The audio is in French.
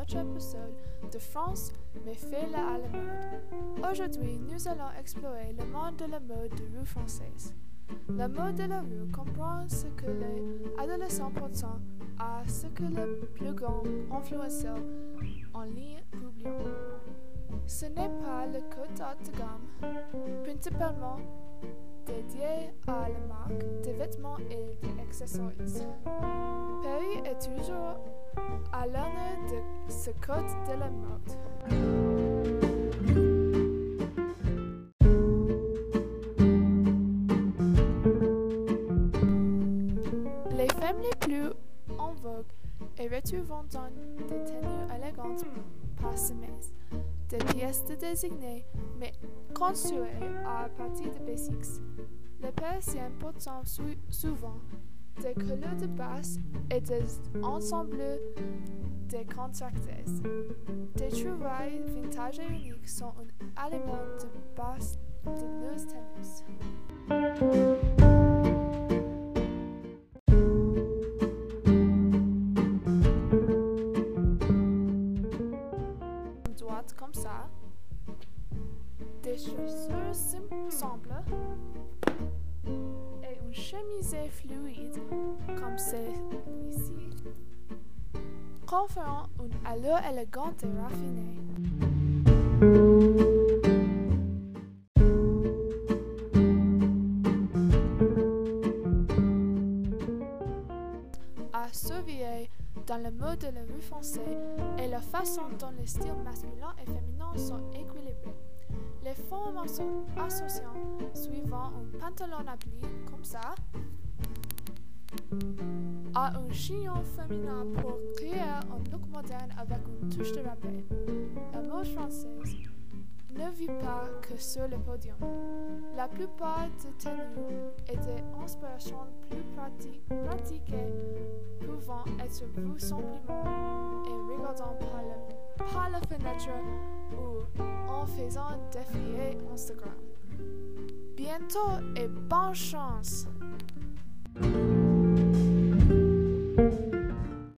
autre épisode de France, mais fait-la à la mode. Aujourd'hui, nous allons explorer le monde de la mode de rue française. La mode de la rue comprend ce que les adolescents portent à ce que les plus grands influenceurs en ligne publient. Ce n'est pas le code de gamme, principalement dédié à la marque des vêtements et des accessoires. Paris est toujours à l'honneur de ce code de la mode. Les femmes les plus en vogue et retrouvent dans des tenues élégantes parsemées, des pièces de désignées, mais construites à partir de basics. Les Parisiens portent sou- souvent des couleurs de base et des ensembles décontractés. Des trouvailles vintage et uniques sont un élément de base de nos droite comme ça, des chaussures sim- simples et une chemise fluide comme celui-ci, conférant une allure élégante et raffinée. à surveiller dans le mode de la rue française et la façon dont les styles masculins et féminins sont équilibrés. Les formes asso- associant suivant un pantalon habillé comme ça à un chignon féminin pour créer un look moderne avec une touche de rappel. La mode française ne vit pas que sur le podium. La plupart des tenues et des inspirations plus pratiques, pratiquées pouvant être vues simplement et regardant par, le- la fenêtre ou en faisant défiler Instagram. Bientôt et bonne chance!